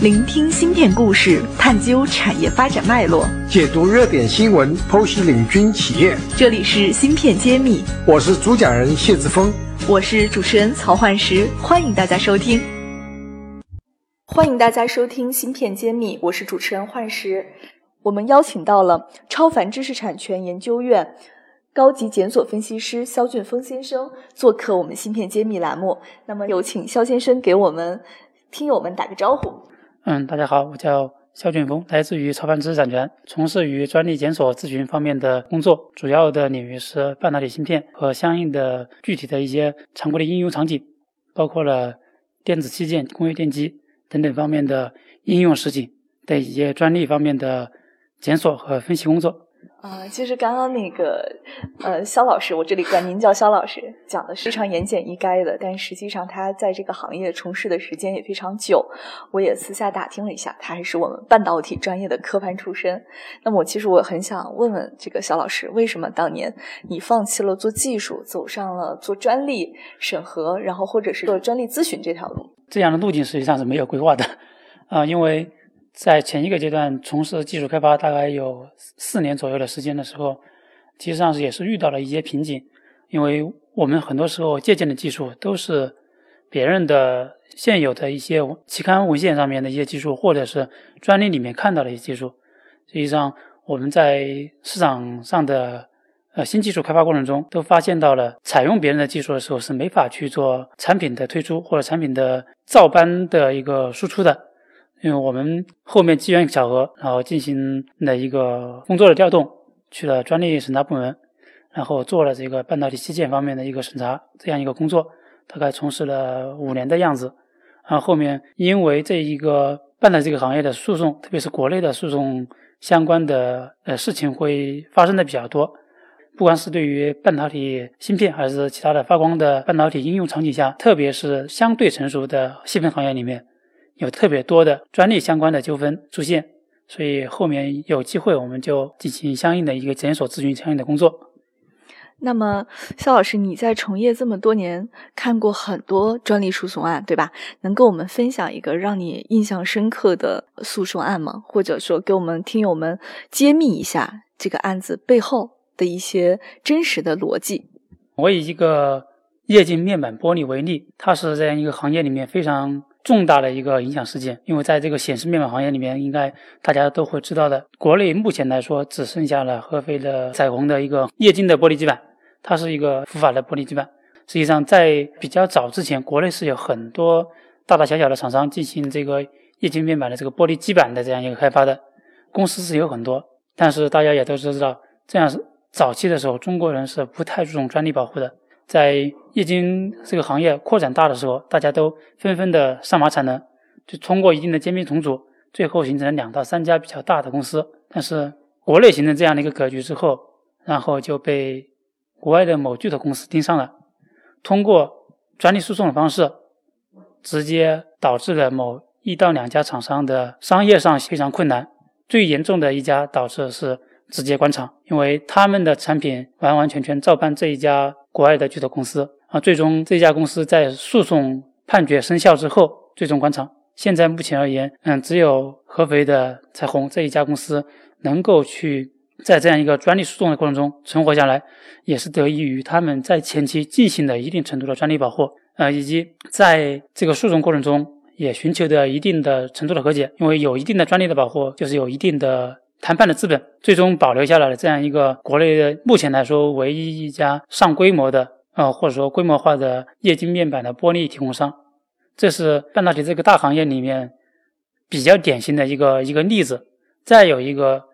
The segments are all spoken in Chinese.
聆听芯片故事，探究产业发展脉络，解读热点新闻，剖析领军企业。这里是芯片揭秘，我是主讲人谢志峰，我是主持人曹焕石，欢迎大家收听。欢迎大家收听芯片揭秘，我是主持人焕石。我们邀请到了超凡知识产权研究院高级检索分析师肖俊峰先生做客我们芯片揭秘栏目。那么有请肖先生给我们听友们打个招呼。嗯，大家好，我叫肖俊峰，来自于超凡知识产权，从事于专利检索咨询方面的工作，主要的领域是半导体芯片和相应的具体的一些常规的应用场景，包括了电子器件、工业电机等等方面的应用实景的一些专利方面的检索和分析工作。啊，其实刚刚那个，呃，肖老师，我这里管您叫肖老师，讲的是非常言简意赅的，但实际上他在这个行业从事的时间也非常久。我也私下打听了一下，他还是我们半导体专业的科班出身。那么我其实我很想问问这个肖老师，为什么当年你放弃了做技术，走上了做专利审核，然后或者是做专利咨询这条路？这样的路径实际上是没有规划的，啊，因为。在前一个阶段从事技术开发大概有四年左右的时间的时候，其实上是也是遇到了一些瓶颈，因为我们很多时候借鉴的技术都是别人的现有的一些期刊文献上面的一些技术，或者是专利里面看到的一些技术。实际上我们在市场上的呃新技术开发过程中，都发现到了采用别人的技术的时候是没法去做产品的推出或者产品的照搬的一个输出的。因为我们后面机缘巧合，然后进行了一个工作的调动，去了专利审查部门，然后做了这个半导体器件方面的一个审查，这样一个工作，大概从事了五年的样子。然后后面因为这一个半导体这个行业的诉讼，特别是国内的诉讼相关的呃事情会发生的比较多，不管是对于半导体芯片，还是其他的发光的半导体应用场景下，特别是相对成熟的细分行业里面。有特别多的专利相关的纠纷出现，所以后面有机会我们就进行相应的一个检索咨询相应的工作。那么，肖老师，你在从业这么多年，看过很多专利诉讼案，对吧？能跟我们分享一个让你印象深刻的诉讼案吗？或者说，给我们听友们揭秘一下这个案子背后的一些真实的逻辑？我以一个液晶面板玻璃为例，它是这样一个行业里面非常。重大的一个影响事件，因为在这个显示面板行业里面，应该大家都会知道的。国内目前来说，只剩下了合肥的彩虹的一个液晶的玻璃基板，它是一个浮法的玻璃基板。实际上，在比较早之前，国内是有很多大大小小的厂商进行这个液晶面板的这个玻璃基板的这样一个开发的公司是有很多，但是大家也都知道，这样是早期的时候，中国人是不太注重专利保护的。在液晶这个行业扩展大的时候，大家都纷纷的上马产能，就通过一定的兼并重组，最后形成了两到三家比较大的公司。但是国内形成这样的一个格局之后，然后就被国外的某巨头公司盯上了，通过专利诉讼的方式，直接导致了某一到两家厂商的商业上非常困难。最严重的一家导致是直接关厂，因为他们的产品完完全全照搬这一家。国外的巨头公司啊，最终这家公司在诉讼判决生效之后，最终关厂。现在目前而言，嗯，只有合肥的彩虹这一家公司能够去在这样一个专利诉讼的过程中存活下来，也是得益于他们在前期进行了一定程度的专利保护，呃，以及在这个诉讼过程中也寻求的一定的程度的和解。因为有一定的专利的保护，就是有一定的。谈判的资本最终保留下来了这样一个国内的目前来说唯一一家上规模的呃或者说规模化的液晶面板的玻璃提供商，这是半导体这个大行业里面比较典型的一个一个例子。再有一个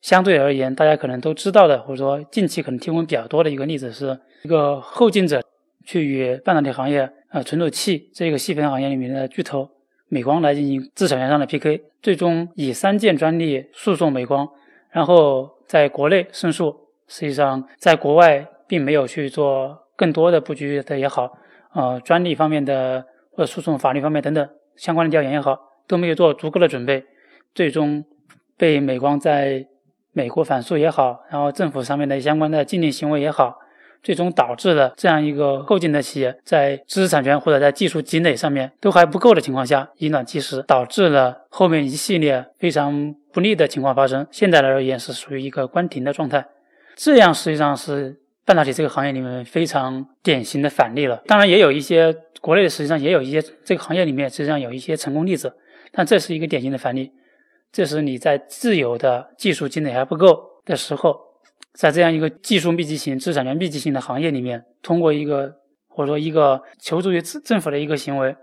相对而言大家可能都知道的或者说近期可能听闻比较多的一个例子，是一个后进者去与半导体行业呃存储器这个细分行业里面的巨头。美光来进行自产权上的 PK，最终以三件专利诉讼美光，然后在国内胜诉。实际上，在国外并没有去做更多的布局的也好，呃，专利方面的或者诉讼法律方面等等相关的调研也好，都没有做足够的准备，最终被美光在美国反诉也好，然后政府上面的相关的禁令行为也好，最终导致了这样一个后进的企业在知识产权或者在技术积累上面都还不够的情况下，以卵击石，导致了后面一系列非常不利的情况发生。现在来而言是属于一个关停的状态，这样实际上是半导体这个行业里面非常典型的反例了。当然，也有一些国内实际上也有一些这个行业里面实际上有一些成功例子，但这是一个典型的反例。这是你在自有的技术积累还不够的时候，在这样一个技术密集型、知识产权密集型的行业里面，通过一个或者说一个求助于政政府的一个行为，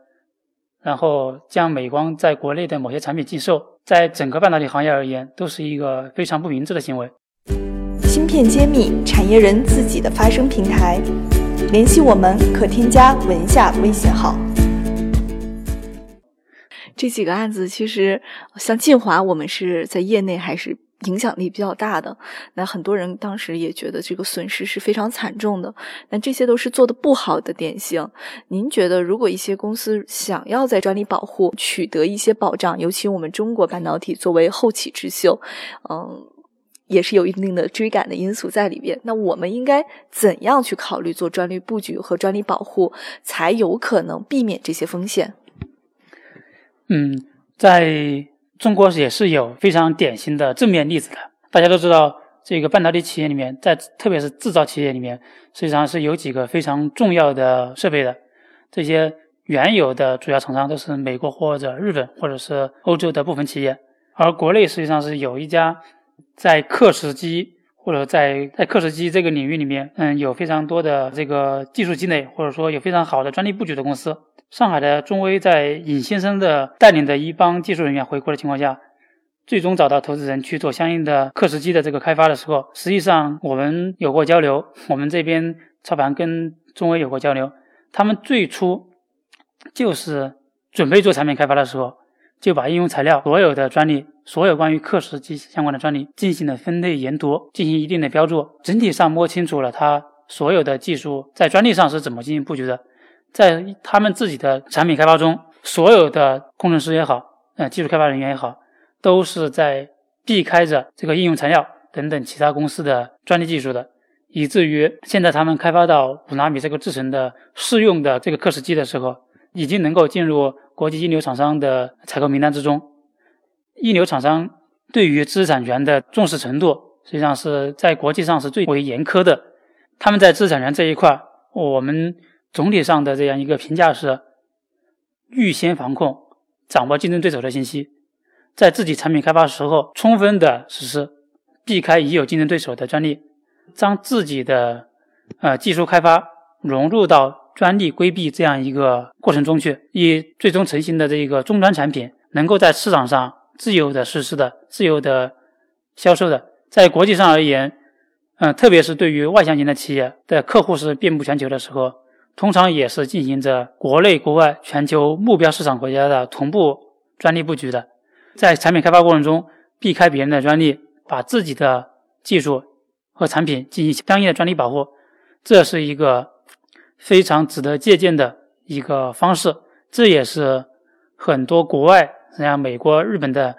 然后将美光在国内的某些产品禁售，在整个半导体行业而言，都是一个非常不明智的行为。芯片揭秘，产业人自己的发声平台，联系我们可添加文下微信号。这几个案子其实像晋华，我们是在业内还是影响力比较大的。那很多人当时也觉得这个损失是非常惨重的。那这些都是做的不好的典型。您觉得，如果一些公司想要在专利保护取得一些保障，尤其我们中国半导体作为后起之秀，嗯，也是有一定的追赶的因素在里边。那我们应该怎样去考虑做专利布局和专利保护，才有可能避免这些风险？嗯，在中国也是有非常典型的正面例子的。大家都知道，这个半导体企业里面，在特别是制造企业里面，实际上是有几个非常重要的设备的。这些原有的主要厂商都是美国或者日本或者是欧洲的部分企业，而国内实际上是有一家在刻蚀机或者在在刻蚀机这个领域里面，嗯，有非常多的这个技术积累，或者说有非常好的专利布局的公司。上海的中微在尹先生的带领的一帮技术人员回国的情况下，最终找到投资人去做相应的刻蚀机的这个开发的时候，实际上我们有过交流，我们这边操盘跟中微有过交流，他们最初就是准备做产品开发的时候，就把应用材料所有的专利，所有关于刻蚀机相关的专利进行了分类研读，进行一定的标注，整体上摸清楚了它所有的技术在专利上是怎么进行布局的。在他们自己的产品开发中，所有的工程师也好，呃，技术开发人员也好，都是在避开着这个应用材料等等其他公司的专利技术的，以至于现在他们开发到五纳米这个制程的适用的这个刻蚀机的时候，已经能够进入国际一流厂商的采购名单之中。一流厂商对于知识产权的重视程度，实际上是在国际上是最为严苛的。他们在知识产权这一块，我们。总体上的这样一个评价是：预先防控，掌握竞争对手的信息，在自己产品开发时候充分的实施，避开已有竞争对手的专利，将自己的呃技术开发融入到专利规避这样一个过程中去，以最终成型的这一个终端产品能够在市场上自由的实施的、自由的销售的。在国际上而言，嗯，特别是对于外向型的企业的客户是遍布全球的时候。通常也是进行着国内、国外、全球目标市场国家的同步专利布局的，在产品开发过程中避开别人的专利，把自己的技术和产品进行相应的专利保护，这是一个非常值得借鉴的一个方式。这也是很多国外像美国、日本的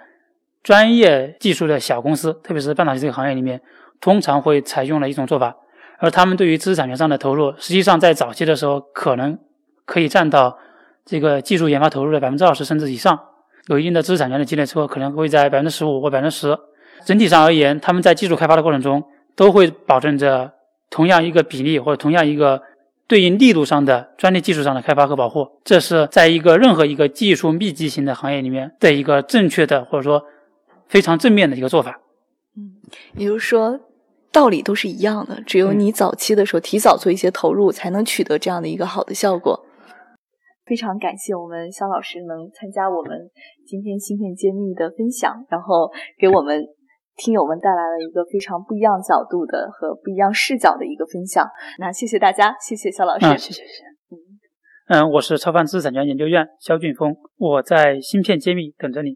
专业技术的小公司，特别是半导体这个行业里面，通常会采用的一种做法。而他们对于知识产权上的投入，实际上在早期的时候，可能可以占到这个技术研发投入的百分之二十甚至以上。有一定的知识产权的积累之后，可能会在百分之十五或百分之十。整体上而言，他们在技术开发的过程中，都会保证着同样一个比例或者同样一个对应力度上的专利技术上的开发和保护。这是在一个任何一个技术密集型的行业里面的一个正确的或者说非常正面的一个做法。嗯，比如说。道理都是一样的，只有你早期的时候提早做一些投入，才能取得这样的一个好的效果。非常感谢我们肖老师能参加我们今天芯片揭秘的分享，然后给我们听友们带来了一个非常不一样角度的和不一样视角的一个分享。那谢谢大家，谢谢肖老师，谢谢谢谢。嗯嗯，我是超凡知识产权研究院肖俊峰，我在芯片揭秘等着你。